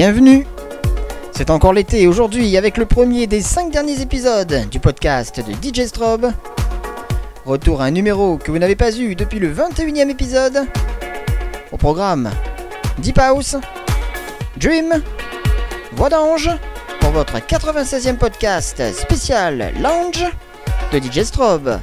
Bienvenue. C'est encore l'été aujourd'hui avec le premier des 5 derniers épisodes du podcast de DJ Strobe. Retour à un numéro que vous n'avez pas eu depuis le 21e épisode. Au programme Deep House, Dream, Voix d'ange pour votre 96e podcast spécial Lounge de DJ Strobe.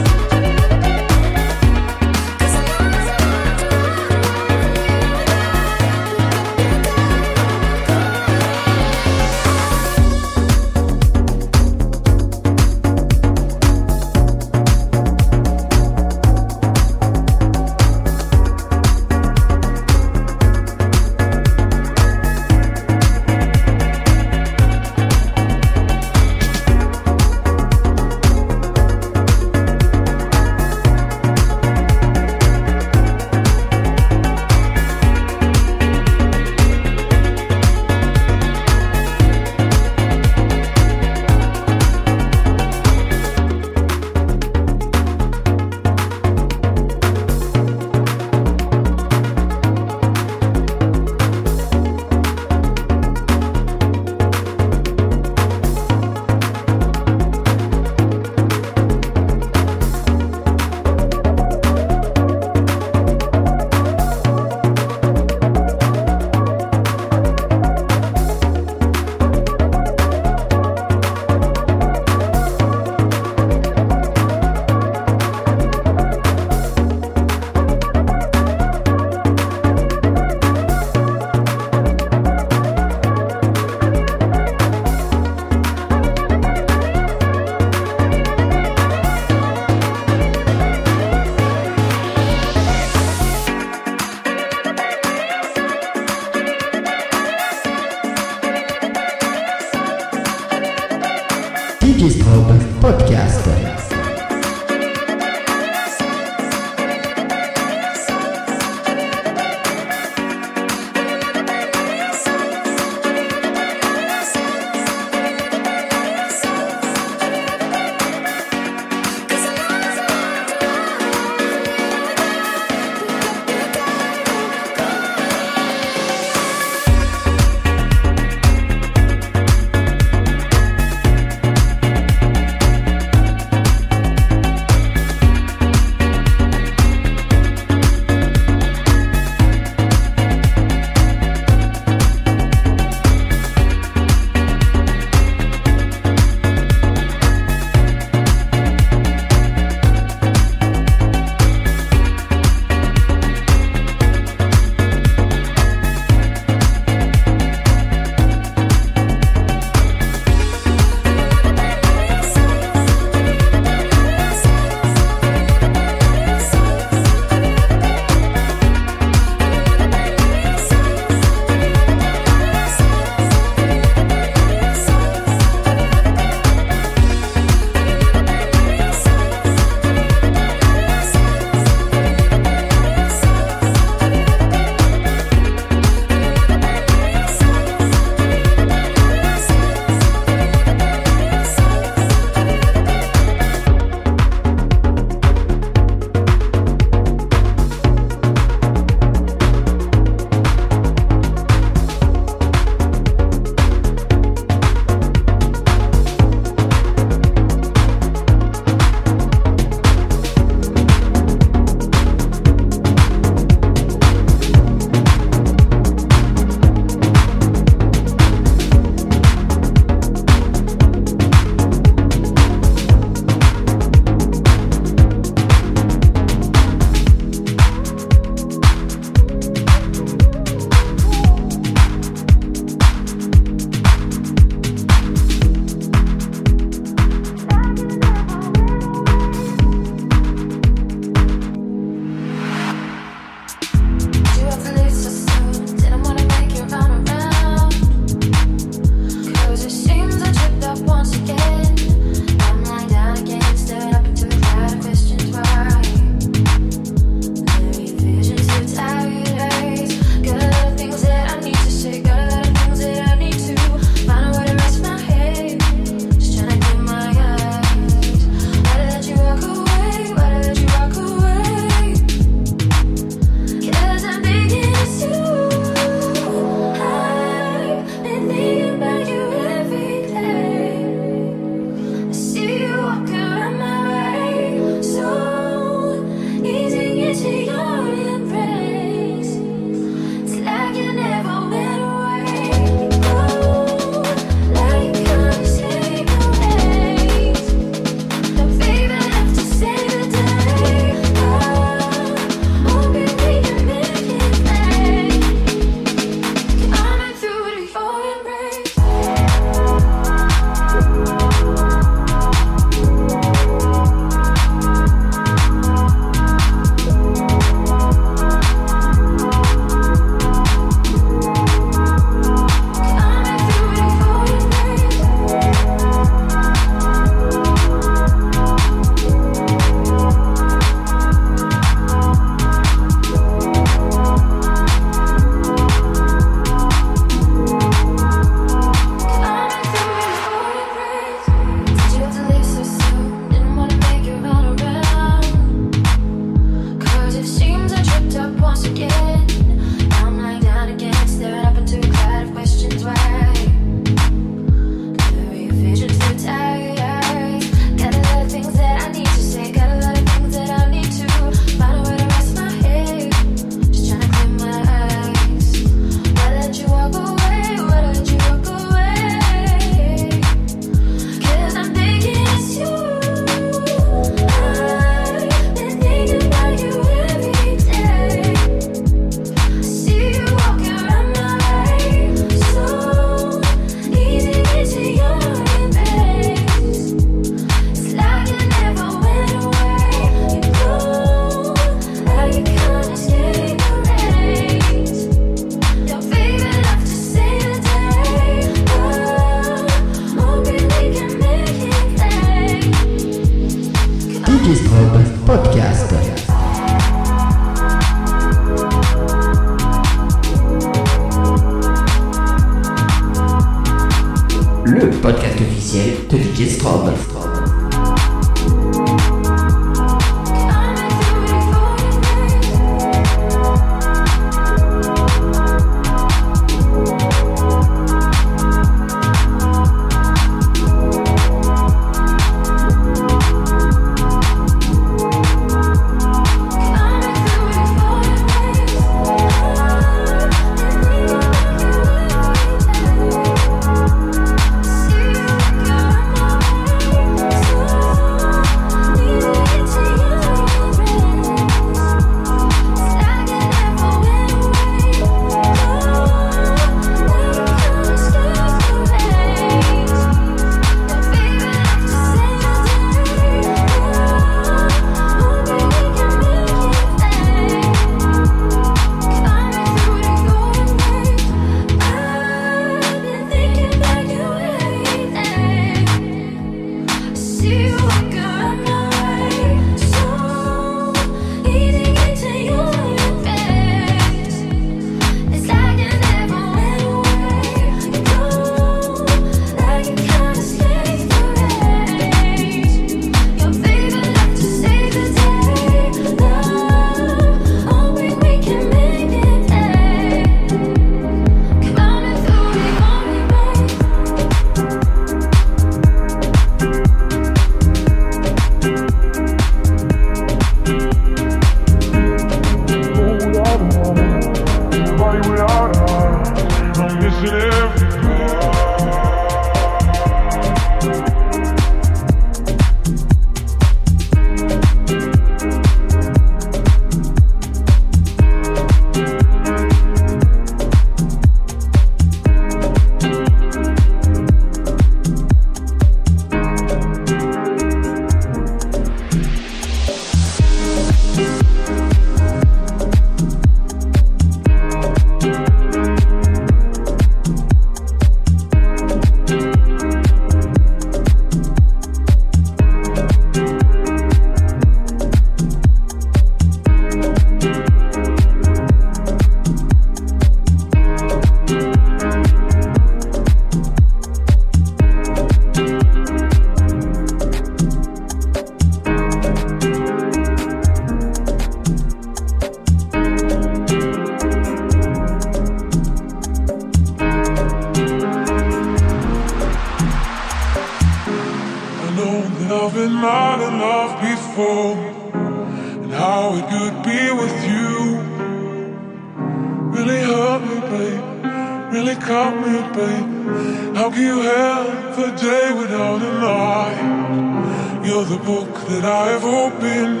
finally caught me, babe. How can you have a day without a lie? You're the book that I've opened,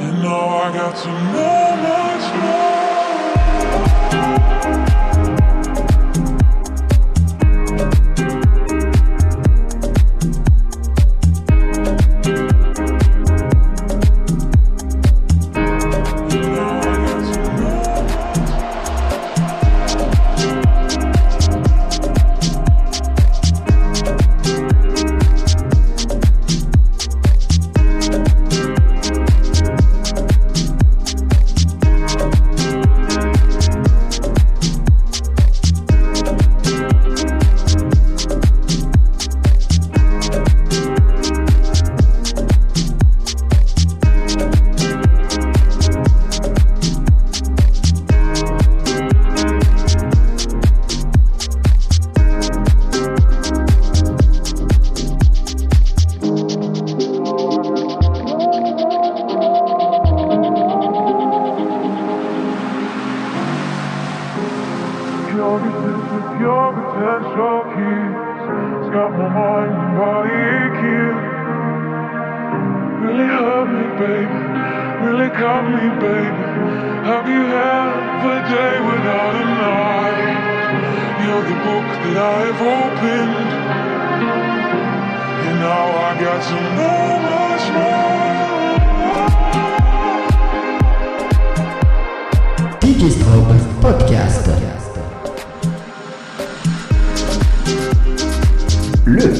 and now I got to know much more.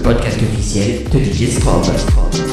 podcast officiel de DJ Strobe.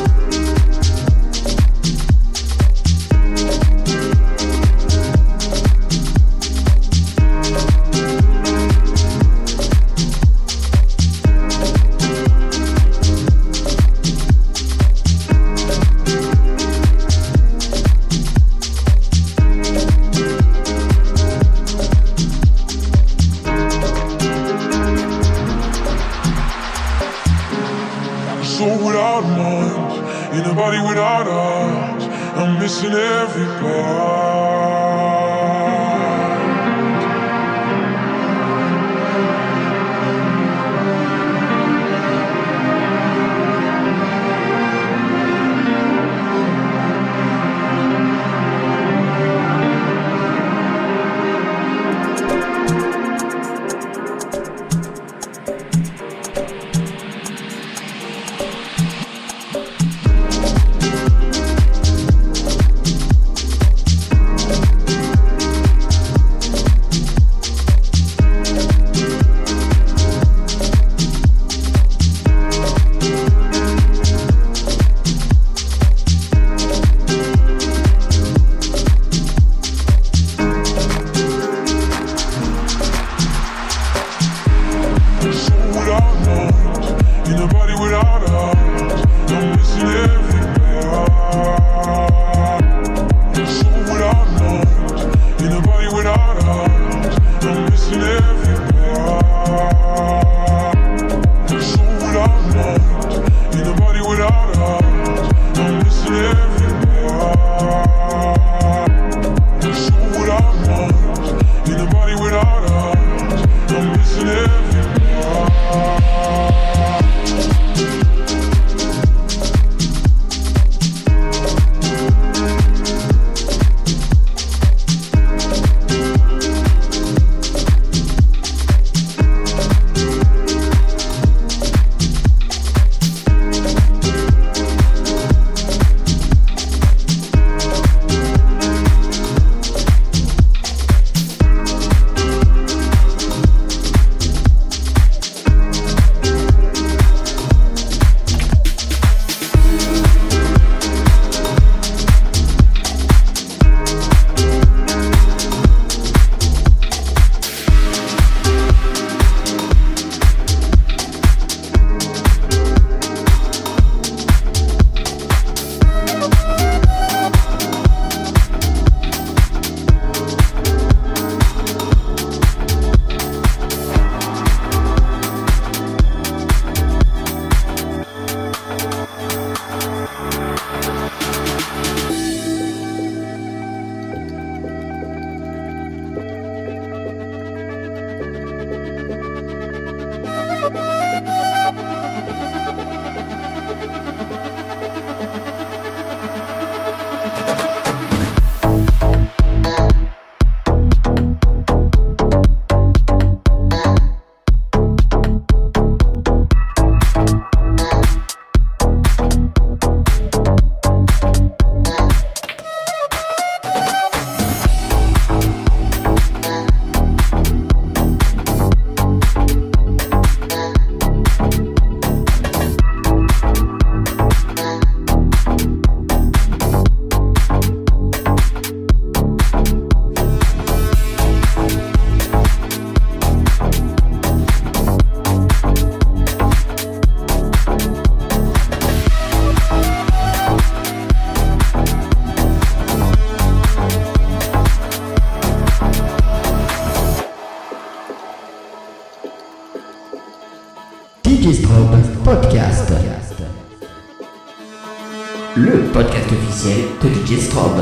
it's called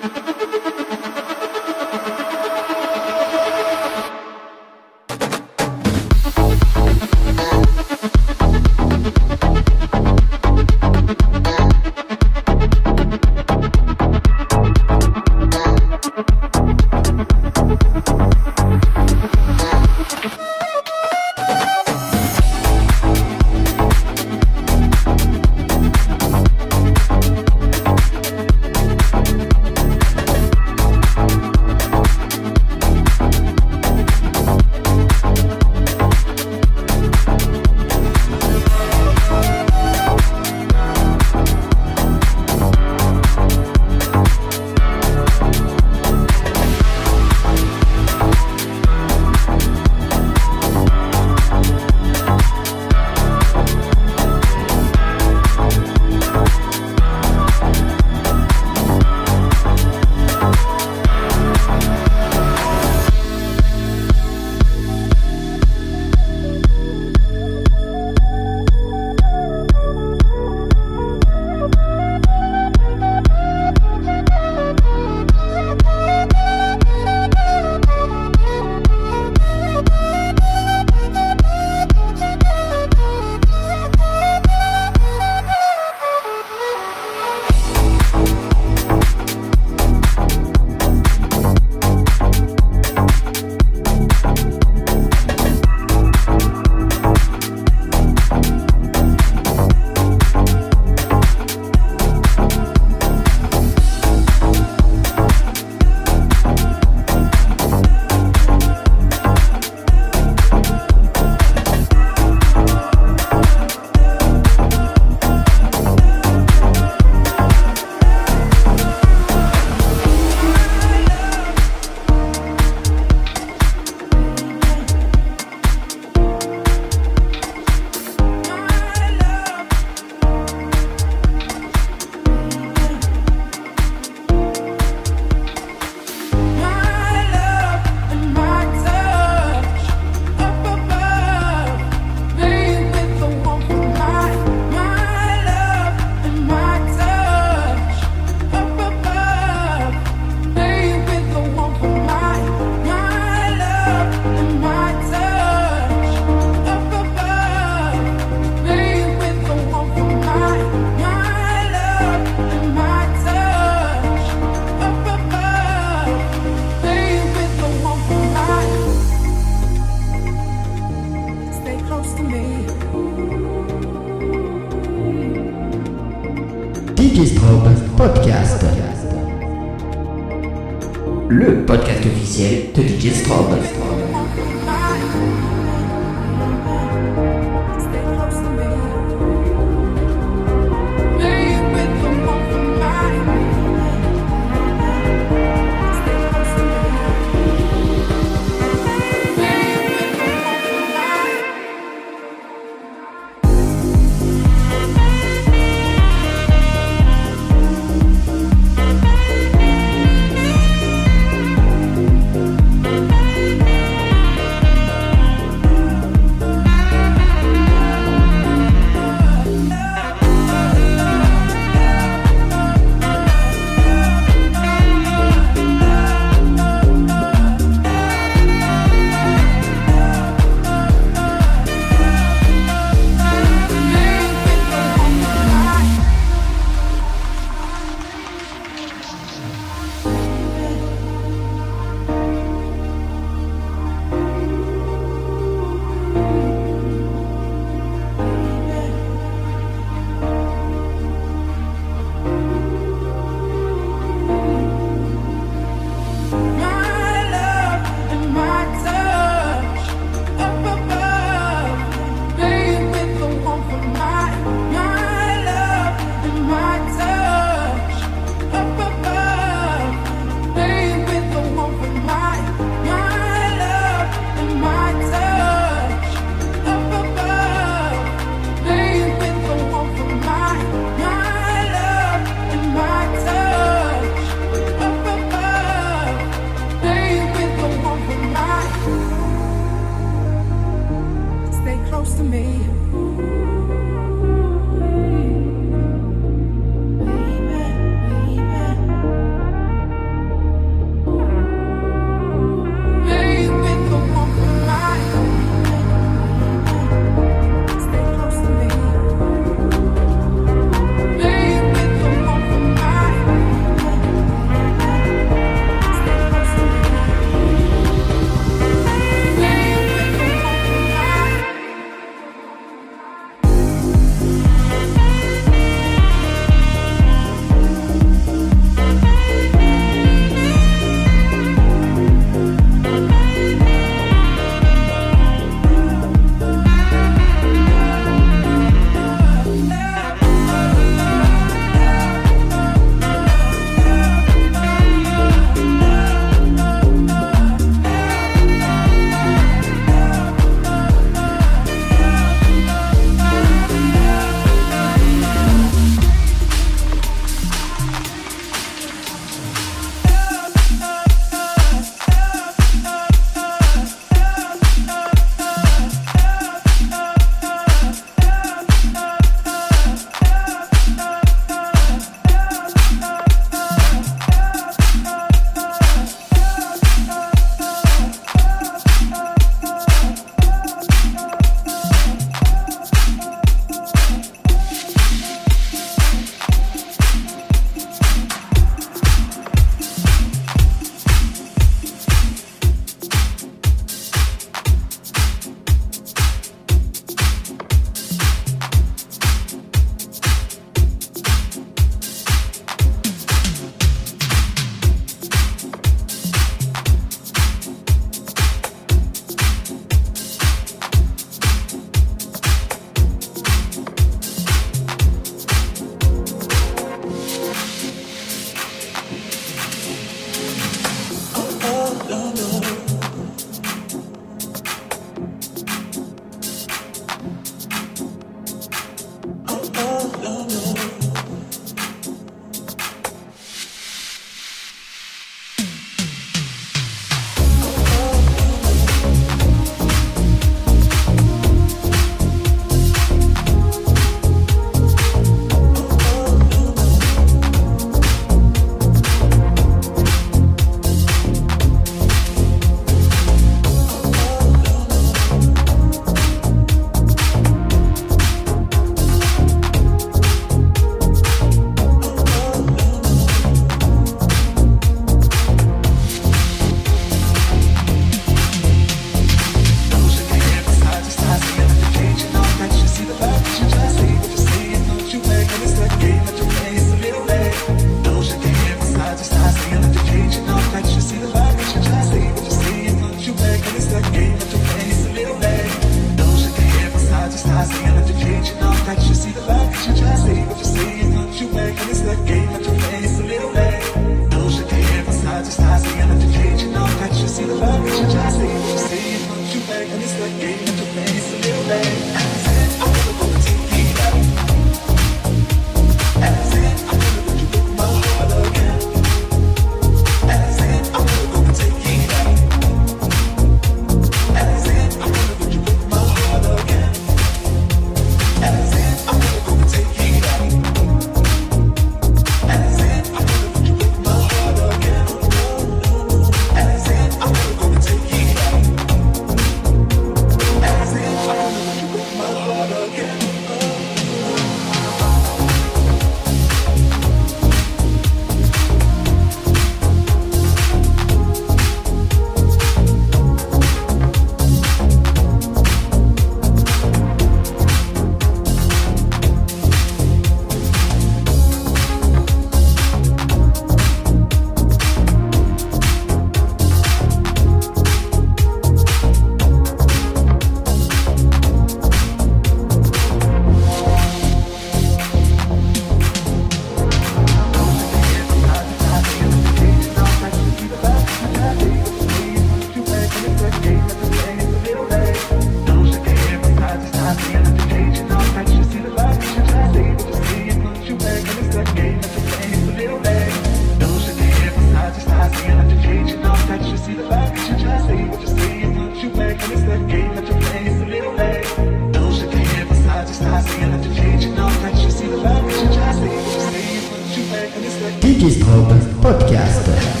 Podcast.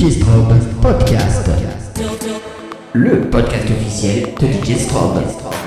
DJ Strobe Podcast. Le podcast officiel de DJ Strobe.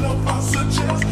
no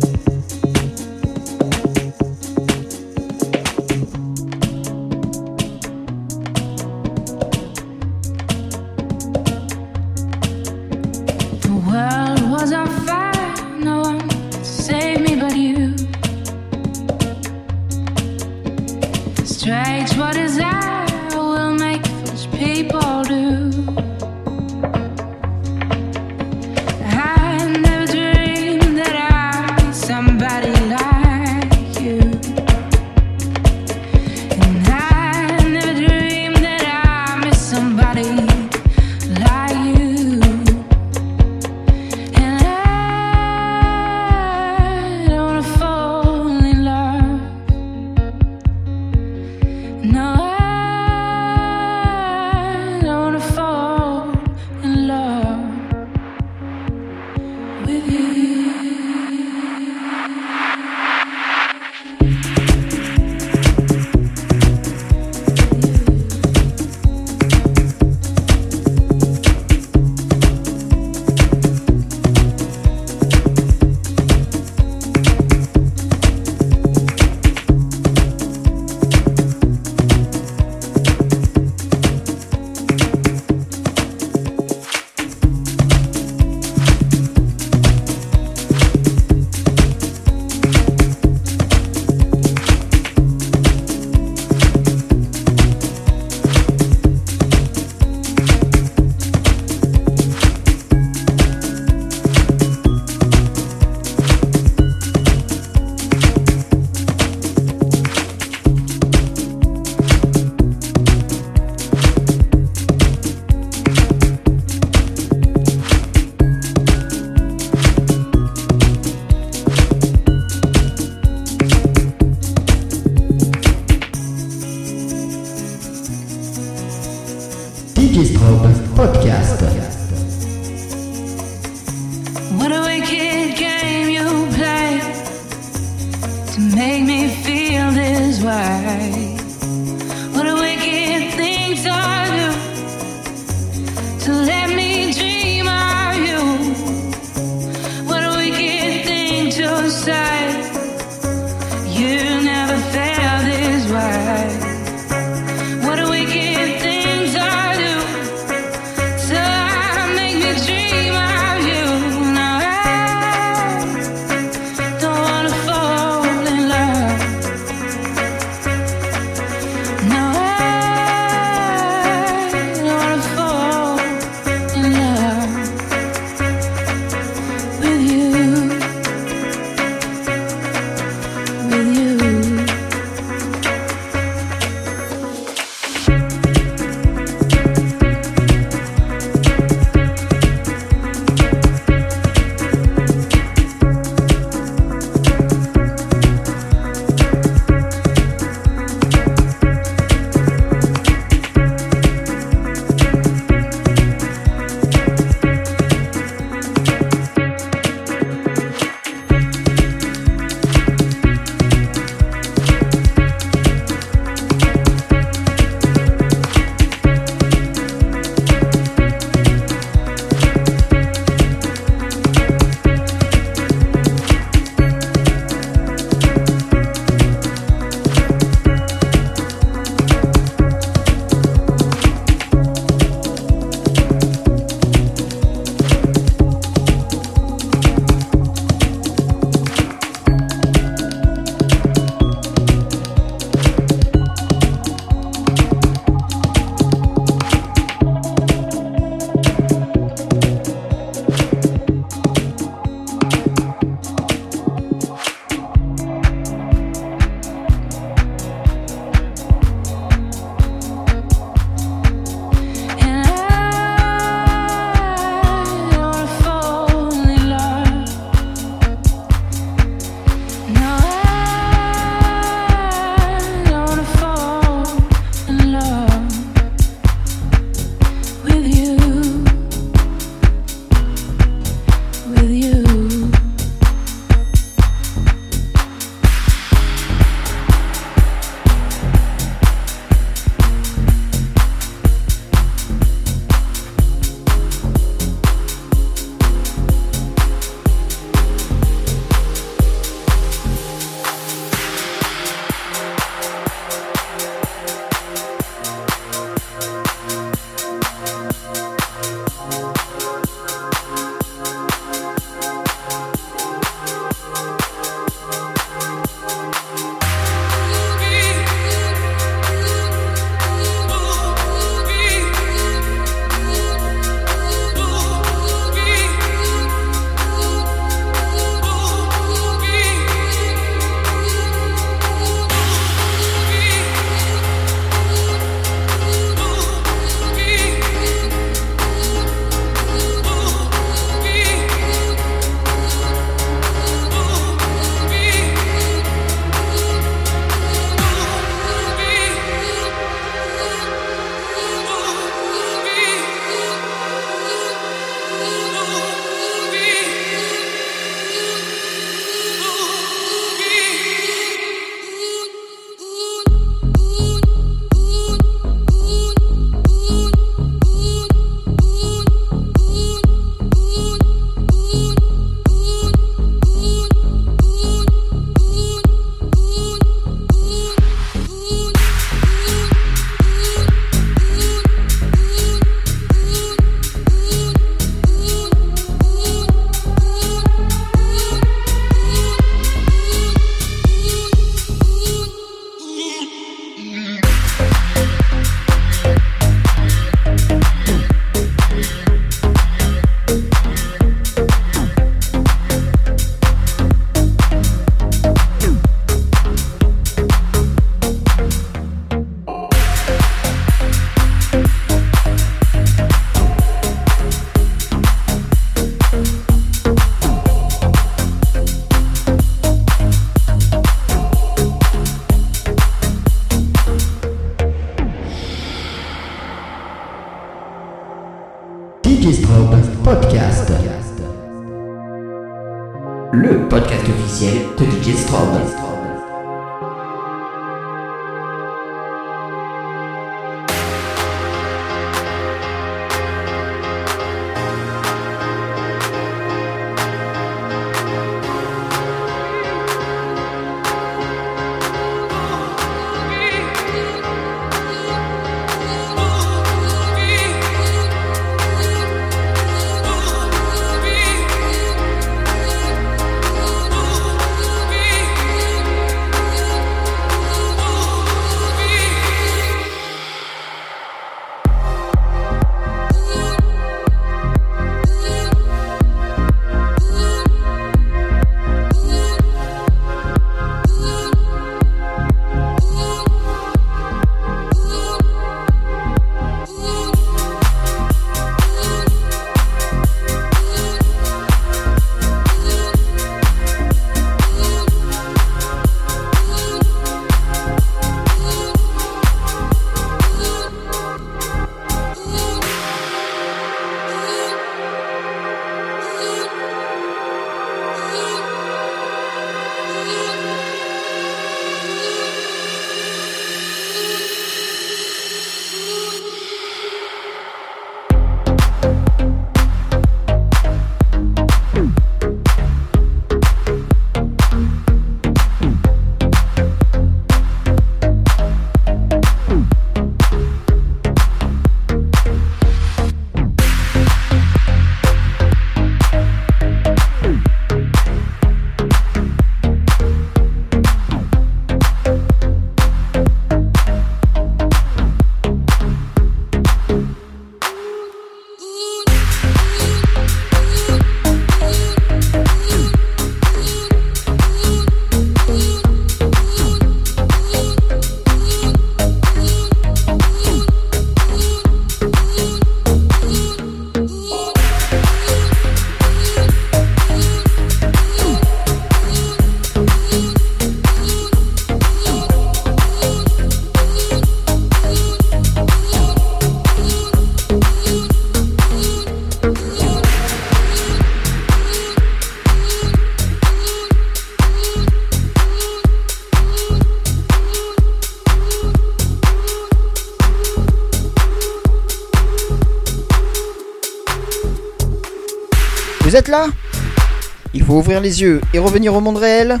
ouvrir les yeux et revenir au monde réel.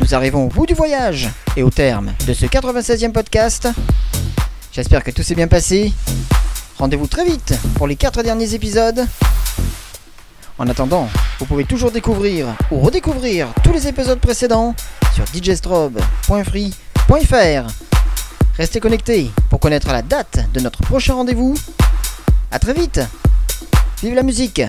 Nous arrivons au bout du voyage et au terme de ce 96e podcast. J'espère que tout s'est bien passé. Rendez-vous très vite pour les 4 derniers épisodes. En attendant, vous pouvez toujours découvrir ou redécouvrir tous les épisodes précédents sur djstrobe.free.fr. Restez connectés pour connaître la date de notre prochain rendez-vous. A très vite Vive la musique